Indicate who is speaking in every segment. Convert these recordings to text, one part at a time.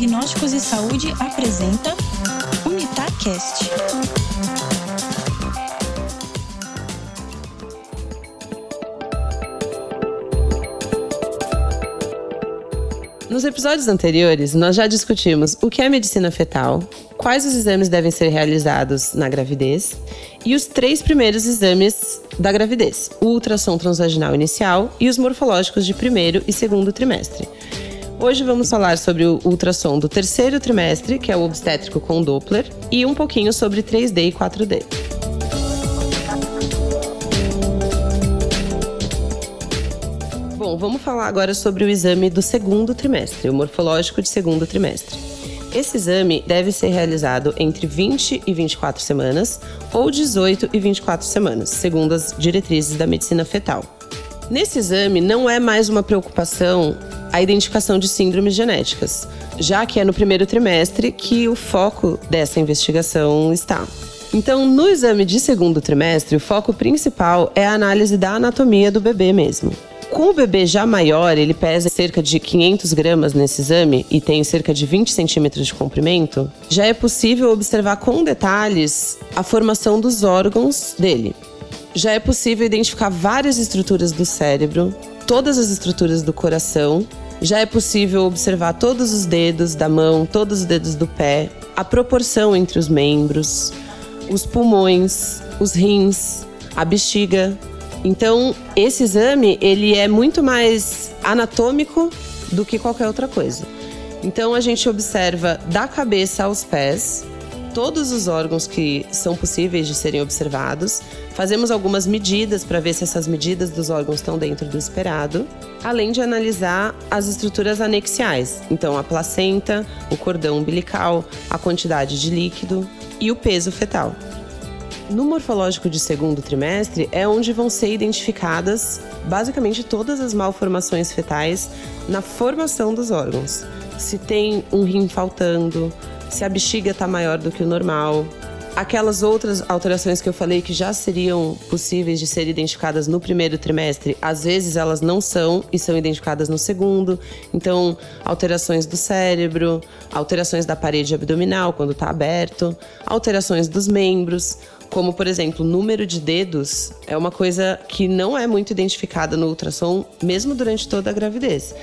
Speaker 1: Diagnósticos e Saúde apresenta Unitacast.
Speaker 2: Nos episódios anteriores, nós já discutimos o que é medicina fetal, quais os exames devem ser realizados na gravidez e os três primeiros exames da gravidez: o ultrassom transvaginal inicial e os morfológicos de primeiro e segundo trimestre. Hoje vamos falar sobre o ultrassom do terceiro trimestre, que é o obstétrico com Doppler, e um pouquinho sobre 3D e 4D. Bom, vamos falar agora sobre o exame do segundo trimestre, o morfológico de segundo trimestre. Esse exame deve ser realizado entre 20 e 24 semanas ou 18 e 24 semanas, segundo as diretrizes da medicina fetal. Nesse exame, não é mais uma preocupação a identificação de síndromes genéticas, já que é no primeiro trimestre que o foco dessa investigação está. Então, no exame de segundo trimestre, o foco principal é a análise da anatomia do bebê mesmo. Com o bebê já maior, ele pesa cerca de 500 gramas nesse exame e tem cerca de 20 centímetros de comprimento, já é possível observar com detalhes a formação dos órgãos dele. Já é possível identificar várias estruturas do cérebro, todas as estruturas do coração já é possível observar todos os dedos da mão, todos os dedos do pé, a proporção entre os membros, os pulmões, os rins, a bexiga. Então, esse exame, ele é muito mais anatômico do que qualquer outra coisa. Então, a gente observa da cabeça aos pés todos os órgãos que são possíveis de serem observados. Fazemos algumas medidas para ver se essas medidas dos órgãos estão dentro do esperado, além de analisar as estruturas anexiais, então a placenta, o cordão umbilical, a quantidade de líquido e o peso fetal. No morfológico de segundo trimestre é onde vão ser identificadas basicamente todas as malformações fetais na formação dos órgãos. Se tem um rim faltando, se a bexiga está maior do que o normal. Aquelas outras alterações que eu falei que já seriam possíveis de ser identificadas no primeiro trimestre, às vezes elas não são e são identificadas no segundo. Então, alterações do cérebro, alterações da parede abdominal quando está aberto, alterações dos membros, como por exemplo, o número de dedos é uma coisa que não é muito identificada no ultrassom, mesmo durante toda a gravidez.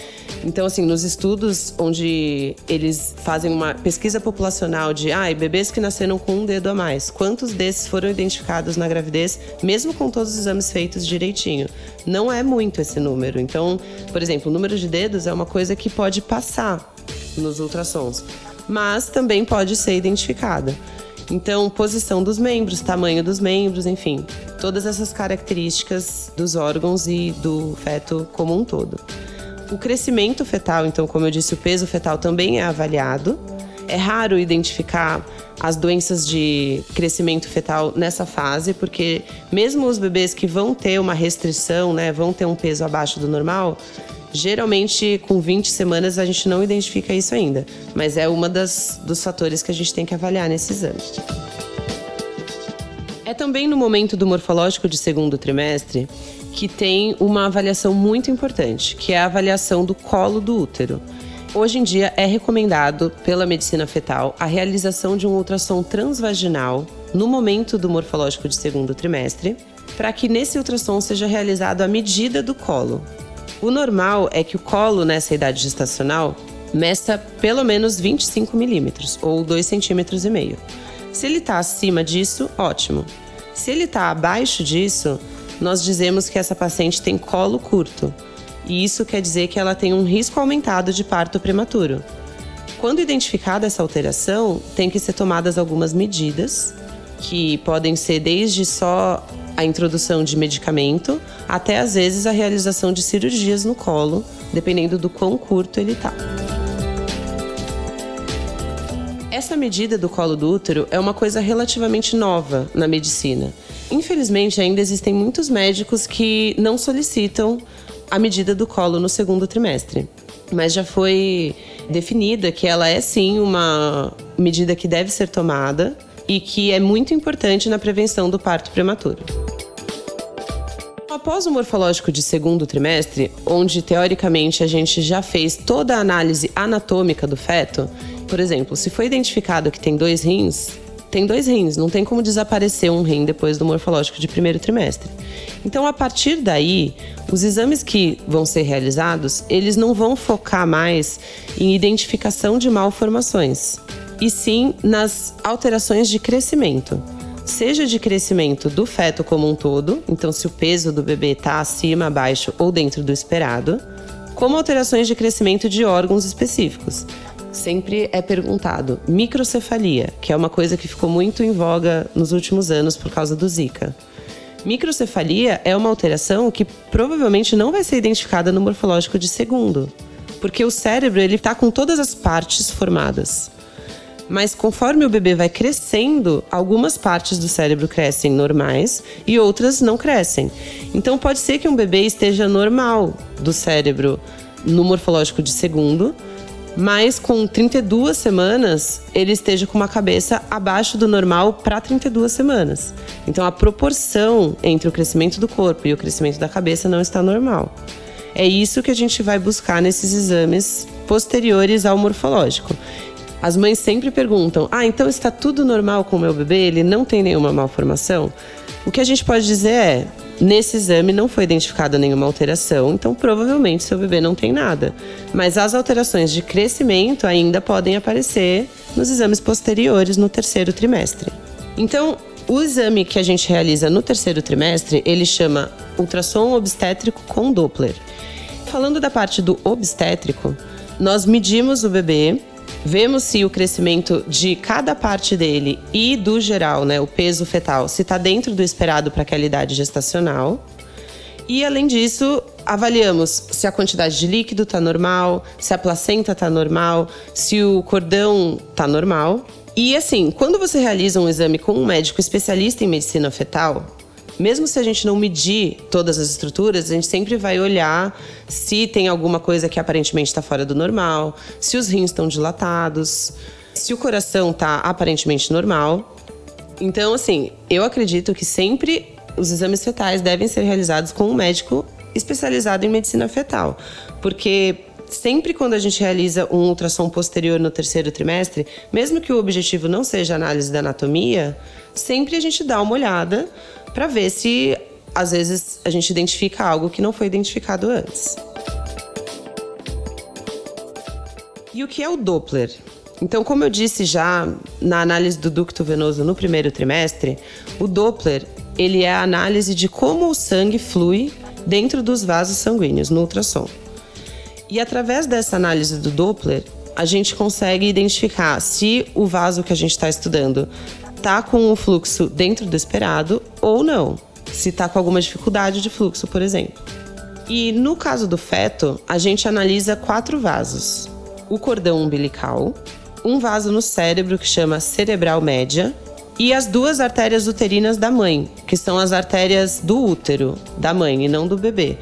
Speaker 2: Então, assim, nos estudos onde eles fazem uma pesquisa populacional de ah, bebês que nasceram com um dedo a mais, quantos desses foram identificados na gravidez, mesmo com todos os exames feitos direitinho? Não é muito esse número. Então, por exemplo, o número de dedos é uma coisa que pode passar nos ultrassons, mas também pode ser identificada. Então, posição dos membros, tamanho dos membros, enfim, todas essas características dos órgãos e do feto como um todo. O crescimento fetal, então, como eu disse, o peso fetal também é avaliado. É raro identificar as doenças de crescimento fetal nessa fase, porque mesmo os bebês que vão ter uma restrição, né, vão ter um peso abaixo do normal, Geralmente, com 20 semanas, a gente não identifica isso ainda, mas é uma das dos fatores que a gente tem que avaliar nesse exame. É também no momento do morfológico de segundo trimestre que tem uma avaliação muito importante, que é a avaliação do colo do útero. Hoje em dia é recomendado pela medicina fetal a realização de um ultrassom transvaginal no momento do morfológico de segundo trimestre, para que nesse ultrassom seja realizado a medida do colo, o normal é que o colo nessa idade gestacional meça pelo menos 25 milímetros, ou 2,5 centímetros e meio. Se ele está acima disso, ótimo. Se ele está abaixo disso, nós dizemos que essa paciente tem colo curto. E isso quer dizer que ela tem um risco aumentado de parto prematuro. Quando identificada essa alteração, tem que ser tomadas algumas medidas, que podem ser desde só a introdução de medicamento, até às vezes a realização de cirurgias no colo, dependendo do quão curto ele está. Essa medida do colo do útero é uma coisa relativamente nova na medicina. Infelizmente, ainda existem muitos médicos que não solicitam a medida do colo no segundo trimestre. Mas já foi definida que ela é sim uma medida que deve ser tomada e que é muito importante na prevenção do parto prematuro. Após o morfológico de segundo trimestre, onde teoricamente a gente já fez toda a análise anatômica do feto, por exemplo, se foi identificado que tem dois rins, tem dois rins, não tem como desaparecer um rim depois do morfológico de primeiro trimestre. Então, a partir daí, os exames que vão ser realizados, eles não vão focar mais em identificação de malformações, e sim nas alterações de crescimento seja de crescimento do feto como um todo, então se o peso do bebê está acima, abaixo ou dentro do esperado, como alterações de crescimento de órgãos específicos. Sempre é perguntado microcefalia, que é uma coisa que ficou muito em voga nos últimos anos por causa do Zika. Microcefalia é uma alteração que provavelmente não vai ser identificada no morfológico de segundo, porque o cérebro ele está com todas as partes formadas. Mas conforme o bebê vai crescendo, algumas partes do cérebro crescem normais e outras não crescem. Então pode ser que um bebê esteja normal do cérebro no morfológico de segundo, mas com 32 semanas ele esteja com uma cabeça abaixo do normal para 32 semanas. Então a proporção entre o crescimento do corpo e o crescimento da cabeça não está normal. É isso que a gente vai buscar nesses exames posteriores ao morfológico. As mães sempre perguntam: ah, então está tudo normal com o meu bebê? Ele não tem nenhuma malformação? O que a gente pode dizer é: nesse exame não foi identificada nenhuma alteração, então provavelmente seu bebê não tem nada. Mas as alterações de crescimento ainda podem aparecer nos exames posteriores no terceiro trimestre. Então, o exame que a gente realiza no terceiro trimestre, ele chama ultrassom obstétrico com Doppler. Falando da parte do obstétrico, nós medimos o bebê Vemos se o crescimento de cada parte dele e do geral, né, o peso fetal, se está dentro do esperado para aquela idade gestacional. E além disso, avaliamos se a quantidade de líquido está normal, se a placenta está normal, se o cordão está normal. E assim, quando você realiza um exame com um médico especialista em medicina fetal, mesmo se a gente não medir todas as estruturas, a gente sempre vai olhar se tem alguma coisa que aparentemente está fora do normal, se os rins estão dilatados, se o coração está aparentemente normal. Então, assim, eu acredito que sempre os exames fetais devem ser realizados com um médico especializado em medicina fetal, porque sempre quando a gente realiza um ultrassom posterior no terceiro trimestre, mesmo que o objetivo não seja análise da anatomia, sempre a gente dá uma olhada para ver se às vezes a gente identifica algo que não foi identificado antes. E o que é o Doppler? Então, como eu disse já na análise do ducto venoso no primeiro trimestre, o Doppler ele é a análise de como o sangue flui dentro dos vasos sanguíneos no ultrassom. E através dessa análise do Doppler, a gente consegue identificar se o vaso que a gente está estudando está com o fluxo dentro do esperado ou não. Se está com alguma dificuldade de fluxo, por exemplo. E no caso do feto, a gente analisa quatro vasos: o cordão umbilical, um vaso no cérebro que chama cerebral média e as duas artérias uterinas da mãe, que são as artérias do útero da mãe e não do bebê.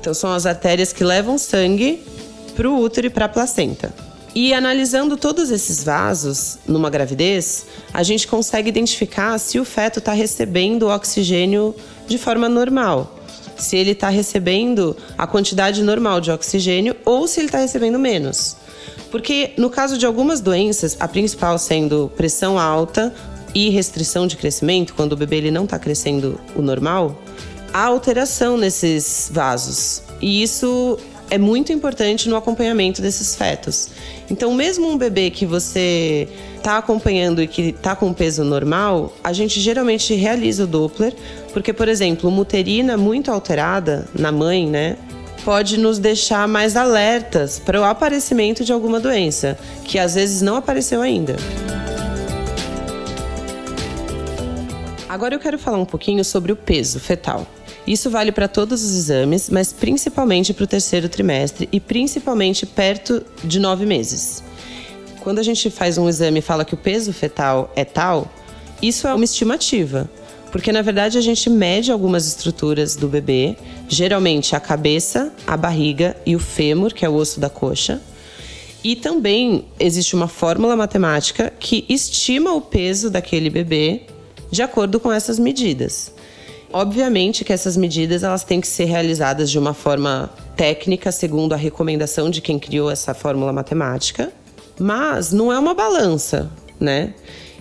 Speaker 2: Então são as artérias que levam sangue para o útero e para a placenta. E analisando todos esses vasos numa gravidez, a gente consegue identificar se o feto está recebendo oxigênio de forma normal. Se ele está recebendo a quantidade normal de oxigênio ou se ele está recebendo menos. Porque no caso de algumas doenças, a principal sendo pressão alta e restrição de crescimento, quando o bebê ele não está crescendo o normal, há alteração nesses vasos. E isso é muito importante no acompanhamento desses fetos. Então, mesmo um bebê que você está acompanhando e que está com peso normal, a gente geralmente realiza o Doppler, porque, por exemplo, uma uterina muito alterada na mãe, né, pode nos deixar mais alertas para o aparecimento de alguma doença, que às vezes não apareceu ainda. Agora eu quero falar um pouquinho sobre o peso fetal. Isso vale para todos os exames, mas principalmente para o terceiro trimestre e principalmente perto de nove meses. Quando a gente faz um exame e fala que o peso fetal é tal, isso é uma estimativa, porque na verdade a gente mede algumas estruturas do bebê, geralmente a cabeça, a barriga e o fêmur, que é o osso da coxa. E também existe uma fórmula matemática que estima o peso daquele bebê de acordo com essas medidas. Obviamente que essas medidas elas têm que ser realizadas de uma forma técnica, segundo a recomendação de quem criou essa fórmula matemática, mas não é uma balança, né?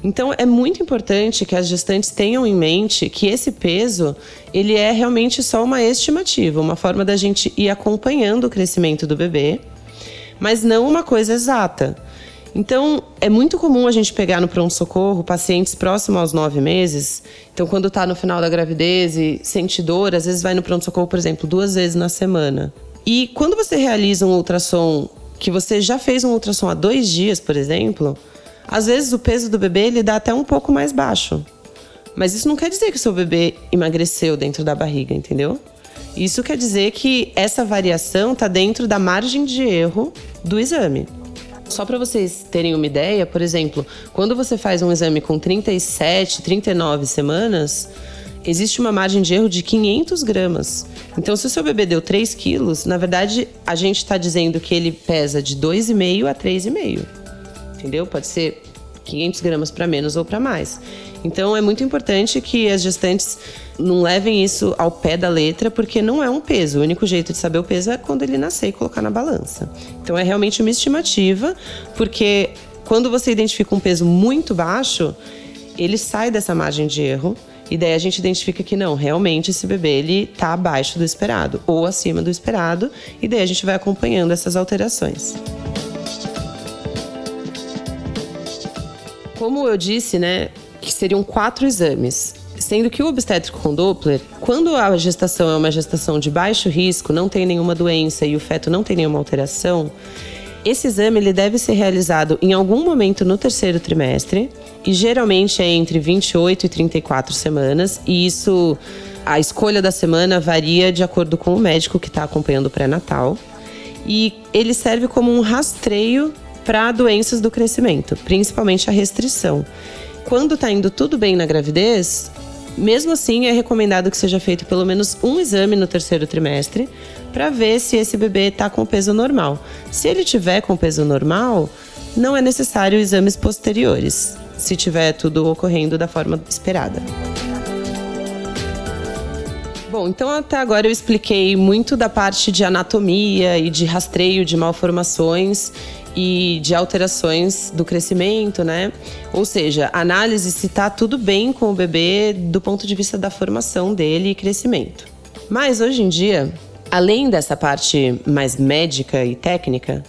Speaker 2: Então é muito importante que as gestantes tenham em mente que esse peso ele é realmente só uma estimativa, uma forma da gente ir acompanhando o crescimento do bebê, mas não uma coisa exata. Então, é muito comum a gente pegar no pronto-socorro pacientes próximos aos nove meses. Então, quando está no final da gravidez e sente dor, às vezes vai no pronto-socorro, por exemplo, duas vezes na semana. E quando você realiza um ultrassom, que você já fez um ultrassom há dois dias, por exemplo, às vezes o peso do bebê ele dá até um pouco mais baixo. Mas isso não quer dizer que o seu bebê emagreceu dentro da barriga, entendeu? Isso quer dizer que essa variação está dentro da margem de erro do exame. Só para vocês terem uma ideia, por exemplo, quando você faz um exame com 37, 39 semanas, existe uma margem de erro de 500 gramas. Então, se o seu bebê deu 3 quilos, na verdade, a gente está dizendo que ele pesa de 2,5 a 3,5. Entendeu? Pode ser 500 gramas para menos ou para mais. Então é muito importante que as gestantes não levem isso ao pé da letra, porque não é um peso. O único jeito de saber o peso é quando ele nascer e colocar na balança. Então é realmente uma estimativa, porque quando você identifica um peso muito baixo, ele sai dessa margem de erro. E daí a gente identifica que não, realmente esse bebê ele tá abaixo do esperado ou acima do esperado, e daí a gente vai acompanhando essas alterações. Como eu disse, né, que seriam quatro exames. Sendo que o obstétrico com Doppler, quando a gestação é uma gestação de baixo risco, não tem nenhuma doença e o feto não tem nenhuma alteração, esse exame ele deve ser realizado em algum momento no terceiro trimestre e geralmente é entre 28 e 34 semanas, e isso a escolha da semana varia de acordo com o médico que está acompanhando o pré-natal. E ele serve como um rastreio para doenças do crescimento, principalmente a restrição. Quando está indo tudo bem na gravidez, mesmo assim é recomendado que seja feito pelo menos um exame no terceiro trimestre para ver se esse bebê está com peso normal. Se ele tiver com peso normal, não é necessário exames posteriores, se tiver tudo ocorrendo da forma esperada. Bom, então até agora eu expliquei muito da parte de anatomia e de rastreio de malformações e de alterações do crescimento, né? Ou seja, análise se está tudo bem com o bebê do ponto de vista da formação dele e crescimento. Mas hoje em dia, além dessa parte mais médica e técnica,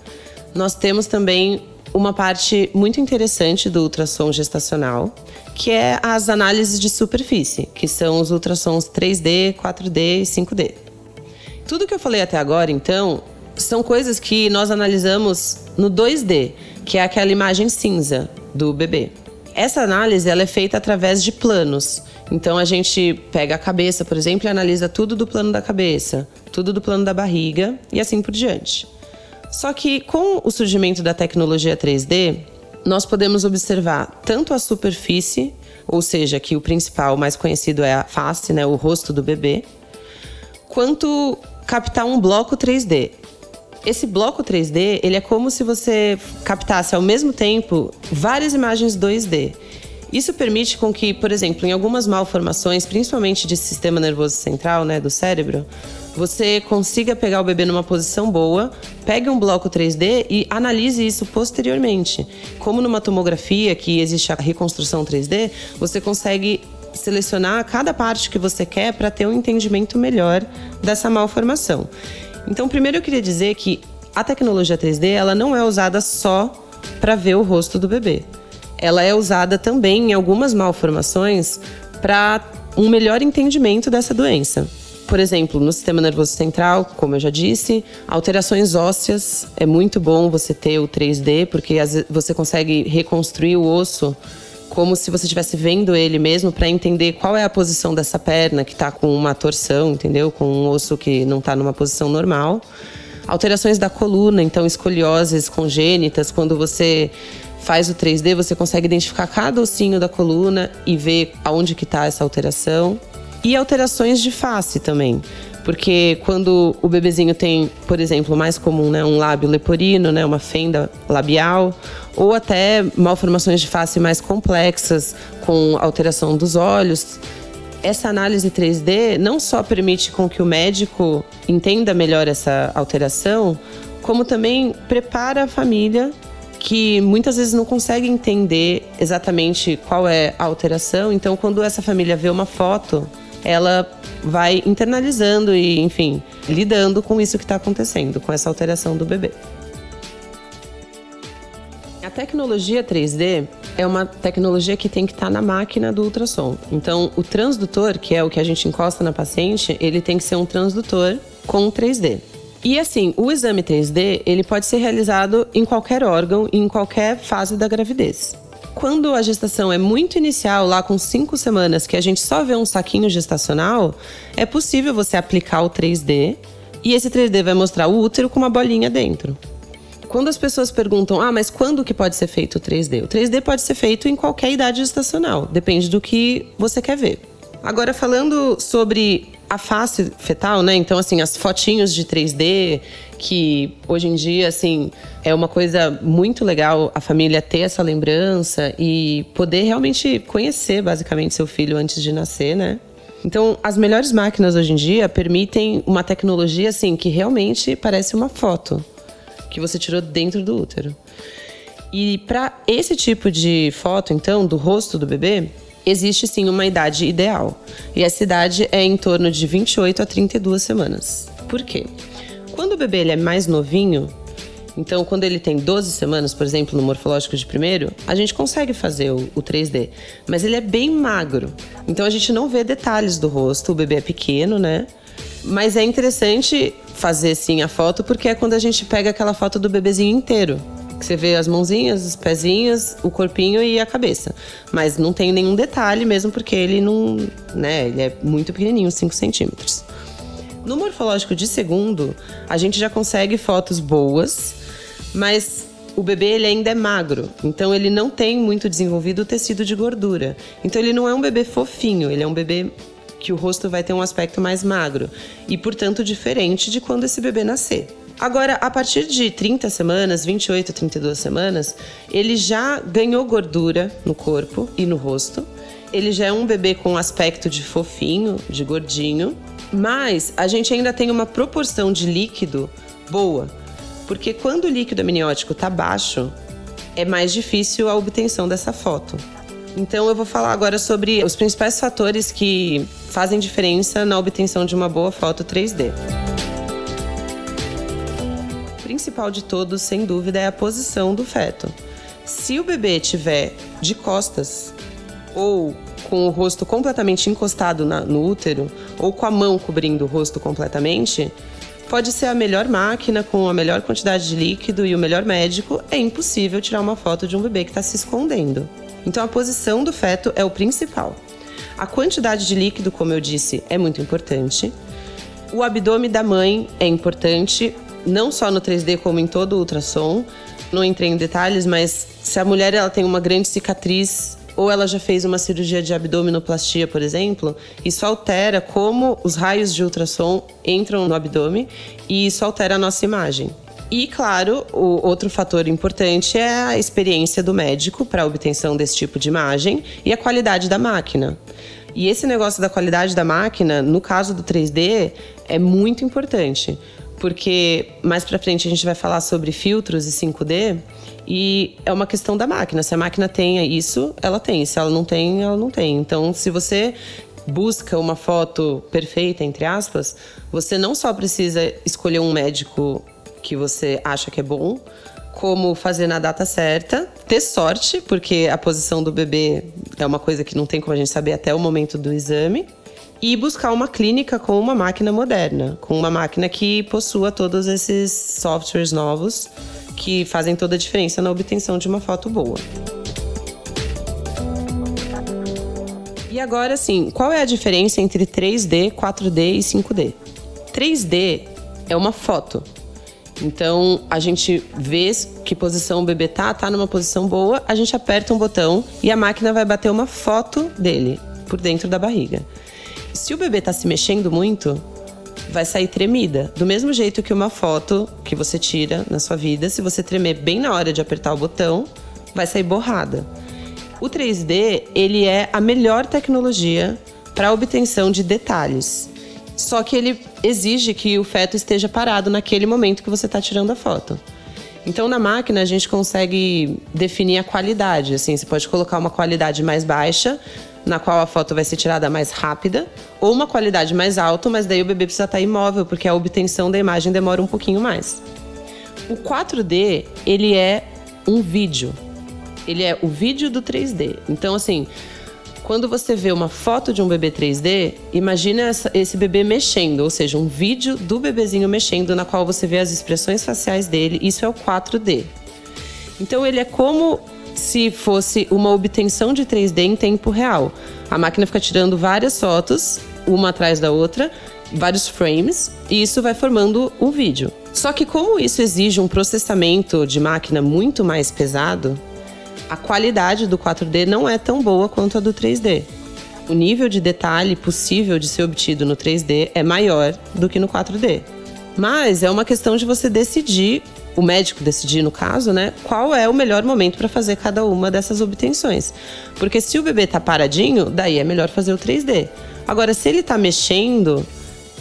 Speaker 2: nós temos também uma parte muito interessante do ultrassom gestacional, que é as análises de superfície, que são os ultrassons 3D, 4D e 5D. Tudo que eu falei até agora, então, são coisas que nós analisamos no 2D, que é aquela imagem cinza do bebê. Essa análise ela é feita através de planos. Então a gente pega a cabeça, por exemplo, e analisa tudo do plano da cabeça, tudo do plano da barriga e assim por diante. Só que com o surgimento da tecnologia 3D, nós podemos observar tanto a superfície, ou seja, que o principal, mais conhecido é a face, né, o rosto do bebê, quanto captar um bloco 3D. Esse bloco 3D, ele é como se você captasse ao mesmo tempo várias imagens 2D. Isso permite com que, por exemplo, em algumas malformações, principalmente de sistema nervoso central, né, do cérebro, você consiga pegar o bebê numa posição boa, pegue um bloco 3D e analise isso posteriormente. Como numa tomografia que existe a reconstrução 3D, você consegue selecionar cada parte que você quer para ter um entendimento melhor dessa malformação. Então, primeiro eu queria dizer que a tecnologia 3D ela não é usada só para ver o rosto do bebê. Ela é usada também em algumas malformações para um melhor entendimento dessa doença. Por exemplo, no sistema nervoso central, como eu já disse, alterações ósseas é muito bom você ter o 3D, porque você consegue reconstruir o osso como se você estivesse vendo ele mesmo para entender qual é a posição dessa perna que está com uma torção, entendeu? Com um osso que não está numa posição normal. Alterações da coluna, então escolioses congênitas, quando você faz o 3D, você consegue identificar cada ossinho da coluna e ver aonde que está essa alteração. E alterações de face também. Porque quando o bebezinho tem, por exemplo, mais comum, né, um lábio leporino, né, uma fenda labial, ou até malformações de face mais complexas, com alteração dos olhos, essa análise 3D não só permite com que o médico entenda melhor essa alteração, como também prepara a família que muitas vezes não consegue entender exatamente qual é a alteração. Então, quando essa família vê uma foto, ela vai internalizando e, enfim, lidando com isso que está acontecendo, com essa alteração do bebê. A tecnologia 3D é uma tecnologia que tem que estar tá na máquina do ultrassom. Então, o transdutor, que é o que a gente encosta na paciente, ele tem que ser um transdutor com 3D. E assim, o exame 3D, ele pode ser realizado em qualquer órgão em qualquer fase da gravidez. Quando a gestação é muito inicial, lá com cinco semanas, que a gente só vê um saquinho gestacional, é possível você aplicar o 3D e esse 3D vai mostrar o útero com uma bolinha dentro. Quando as pessoas perguntam, ah, mas quando que pode ser feito o 3D? O 3D pode ser feito em qualquer idade gestacional, depende do que você quer ver. Agora, falando sobre a face fetal, né? Então, assim, as fotinhos de 3D, que hoje em dia, assim, é uma coisa muito legal a família ter essa lembrança e poder realmente conhecer, basicamente, seu filho antes de nascer, né? Então, as melhores máquinas hoje em dia permitem uma tecnologia, assim, que realmente parece uma foto que você tirou dentro do útero. E para esse tipo de foto, então, do rosto do bebê, existe sim uma idade ideal. E essa idade é em torno de 28 a 32 semanas. Por quê? Quando o bebê ele é mais novinho, então quando ele tem 12 semanas, por exemplo, no morfológico de primeiro, a gente consegue fazer o, o 3D. Mas ele é bem magro. Então a gente não vê detalhes do rosto, o bebê é pequeno, né? Mas é interessante fazer sim a foto porque é quando a gente pega aquela foto do bebezinho inteiro que você vê as mãozinhas, os pezinhos, o corpinho e a cabeça. Mas não tem nenhum detalhe mesmo porque ele não, né, ele é muito pequenininho, 5 centímetros. No morfológico de segundo, a gente já consegue fotos boas, mas o bebê ele ainda é magro, então ele não tem muito desenvolvido o tecido de gordura. Então ele não é um bebê fofinho, ele é um bebê que o rosto vai ter um aspecto mais magro e, portanto, diferente de quando esse bebê nascer. Agora, a partir de 30 semanas, 28 a 32 semanas, ele já ganhou gordura no corpo e no rosto. Ele já é um bebê com aspecto de fofinho, de gordinho, mas a gente ainda tem uma proporção de líquido boa, porque quando o líquido amniótico está baixo, é mais difícil a obtenção dessa foto. Então eu vou falar agora sobre os principais fatores que fazem diferença na obtenção de uma boa foto 3D principal de todos, sem dúvida, é a posição do feto. Se o bebê tiver de costas ou com o rosto completamente encostado na, no útero ou com a mão cobrindo o rosto completamente, pode ser a melhor máquina com a melhor quantidade de líquido e o melhor médico, é impossível tirar uma foto de um bebê que está se escondendo. Então a posição do feto é o principal. A quantidade de líquido, como eu disse, é muito importante. O abdômen da mãe é importante, não só no 3D como em todo o ultrassom. Não entrei em detalhes, mas se a mulher ela tem uma grande cicatriz ou ela já fez uma cirurgia de abdominoplastia, por exemplo, isso altera como os raios de ultrassom entram no abdômen e isso altera a nossa imagem. E, claro, o outro fator importante é a experiência do médico para a obtenção desse tipo de imagem e a qualidade da máquina. E esse negócio da qualidade da máquina, no caso do 3D, é muito importante, porque mais para frente a gente vai falar sobre filtros e 5D e é uma questão da máquina. Se a máquina tem isso, ela tem. Se ela não tem, ela não tem. Então, se você busca uma foto perfeita, entre aspas, você não só precisa escolher um médico que você acha que é bom, como fazer na data certa, ter sorte, porque a posição do bebê é uma coisa que não tem como a gente saber até o momento do exame e buscar uma clínica com uma máquina moderna, com uma máquina que possua todos esses softwares novos que fazem toda a diferença na obtenção de uma foto boa. E agora sim, qual é a diferença entre 3D, 4D e 5D? 3D é uma foto. Então a gente vê que posição o bebê tá, tá numa posição boa, a gente aperta um botão e a máquina vai bater uma foto dele por dentro da barriga. Se o bebê está se mexendo muito, vai sair tremida. Do mesmo jeito que uma foto que você tira na sua vida, se você tremer bem na hora de apertar o botão, vai sair borrada. O 3D, ele é a melhor tecnologia para obtenção de detalhes. Só que ele exige que o feto esteja parado naquele momento que você está tirando a foto. Então, na máquina, a gente consegue definir a qualidade. Assim, você pode colocar uma qualidade mais baixa, na qual a foto vai ser tirada mais rápida, ou uma qualidade mais alta, mas daí o bebê precisa estar imóvel, porque a obtenção da imagem demora um pouquinho mais. O 4D, ele é um vídeo. Ele é o vídeo do 3D. Então, assim, quando você vê uma foto de um bebê 3D, imagina essa, esse bebê mexendo, ou seja, um vídeo do bebezinho mexendo, na qual você vê as expressões faciais dele. Isso é o 4D. Então ele é como se fosse uma obtenção de 3D em tempo real. A máquina fica tirando várias fotos, uma atrás da outra, vários frames, e isso vai formando o vídeo. Só que como isso exige um processamento de máquina muito mais pesado, a qualidade do 4D não é tão boa quanto a do 3D. O nível de detalhe possível de ser obtido no 3D é maior do que no 4D. Mas é uma questão de você decidir, o médico decidir no caso, né, qual é o melhor momento para fazer cada uma dessas obtenções. Porque se o bebê está paradinho, daí é melhor fazer o 3D. Agora, se ele está mexendo,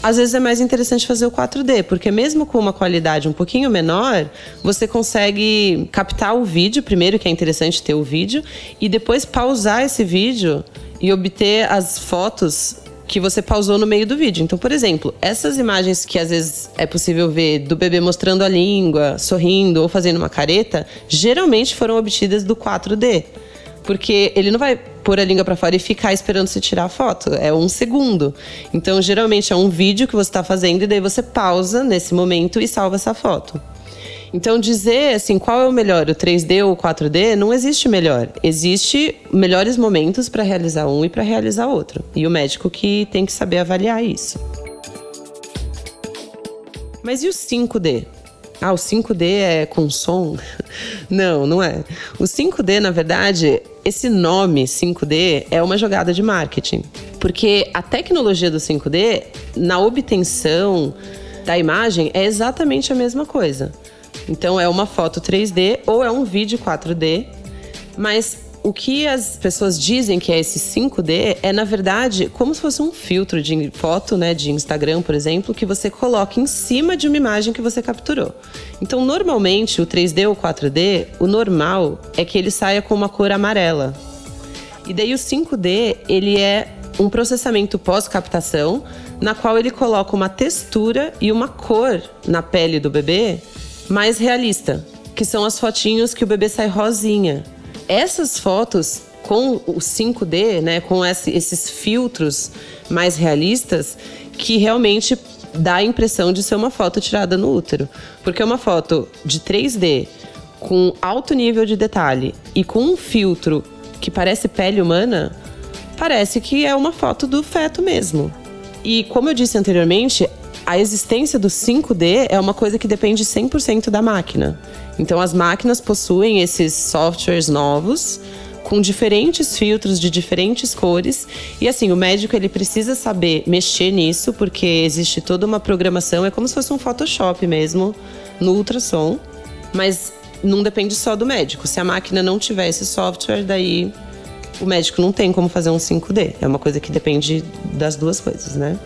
Speaker 2: às vezes é mais interessante fazer o 4D, porque mesmo com uma qualidade um pouquinho menor, você consegue captar o vídeo, primeiro que é interessante ter o vídeo, e depois pausar esse vídeo e obter as fotos que você pausou no meio do vídeo. Então, por exemplo, essas imagens que às vezes é possível ver do bebê mostrando a língua, sorrindo ou fazendo uma careta, geralmente foram obtidas do 4D. Porque ele não vai pôr a língua para fora e ficar esperando você tirar a foto. É um segundo. Então, geralmente é um vídeo que você está fazendo e daí você pausa nesse momento e salva essa foto. Então, dizer assim, qual é o melhor, o 3D ou o 4D, não existe melhor. Existe melhores momentos para realizar um e para realizar outro. E o médico que tem que saber avaliar isso. Mas e o 5D? Ah, o 5D é com som? Não, não é. O 5D, na verdade, esse nome 5D é uma jogada de marketing. Porque a tecnologia do 5D, na obtenção da imagem, é exatamente a mesma coisa. Então, é uma foto 3D ou é um vídeo 4D, mas o que as pessoas dizem que é esse 5D é, na verdade, como se fosse um filtro de foto, né, de Instagram, por exemplo, que você coloca em cima de uma imagem que você capturou. Então, normalmente, o 3D ou 4D, o normal é que ele saia com uma cor amarela. E daí o 5D, ele é um processamento pós-captação, na qual ele coloca uma textura e uma cor na pele do bebê mais realista, que são as fotinhos que o bebê sai rosinha essas fotos com o 5D, né, com esse, esses filtros mais realistas, que realmente dá a impressão de ser uma foto tirada no útero. Porque uma foto de 3D com alto nível de detalhe e com um filtro que parece pele humana, parece que é uma foto do feto mesmo. E como eu disse anteriormente, a existência do 5D é uma coisa que depende 100% da máquina. Então, as máquinas possuem esses softwares novos com diferentes filtros de diferentes cores. E assim, o médico ele precisa saber mexer nisso, porque existe toda uma programação, é como se fosse um Photoshop mesmo no ultrassom, mas não depende só do médico. Se a máquina não tiver esse software, daí o médico não tem como fazer um 5D. É uma coisa que depende das duas coisas, né?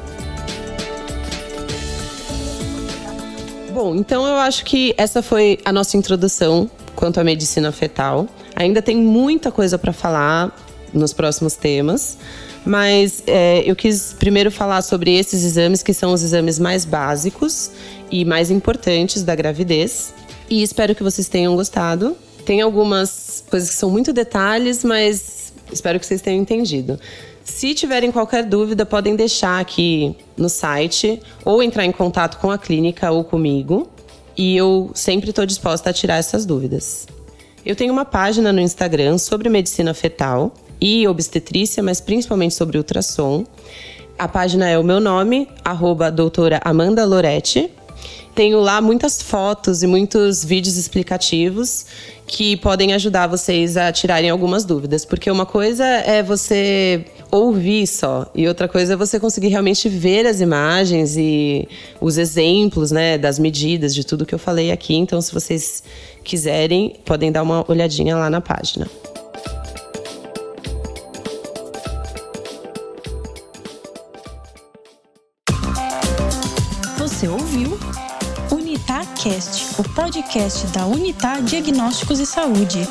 Speaker 2: Bom, então eu acho que essa foi a nossa introdução quanto à medicina fetal. Ainda tem muita coisa para falar nos próximos temas, mas é, eu quis primeiro falar sobre esses exames que são os exames mais básicos e mais importantes da gravidez. E espero que vocês tenham gostado. Tem algumas coisas que são muito detalhes, mas espero que vocês tenham entendido. Se tiverem qualquer dúvida, podem deixar aqui no site ou entrar em contato com a clínica ou comigo. E eu sempre estou disposta a tirar essas dúvidas. Eu tenho uma página no Instagram sobre medicina fetal e obstetrícia, mas principalmente sobre ultrassom. A página é o meu nome, arroba doutora Amanda Loretti. Tenho lá muitas fotos e muitos vídeos explicativos que podem ajudar vocês a tirarem algumas dúvidas. Porque uma coisa é você ouvir só, e outra coisa é você conseguir realmente ver as imagens e os exemplos, né, das medidas, de tudo que eu falei aqui. Então, se vocês quiserem, podem dar uma olhadinha lá na página.
Speaker 1: Podcast da Unitar Diagnósticos e Saúde.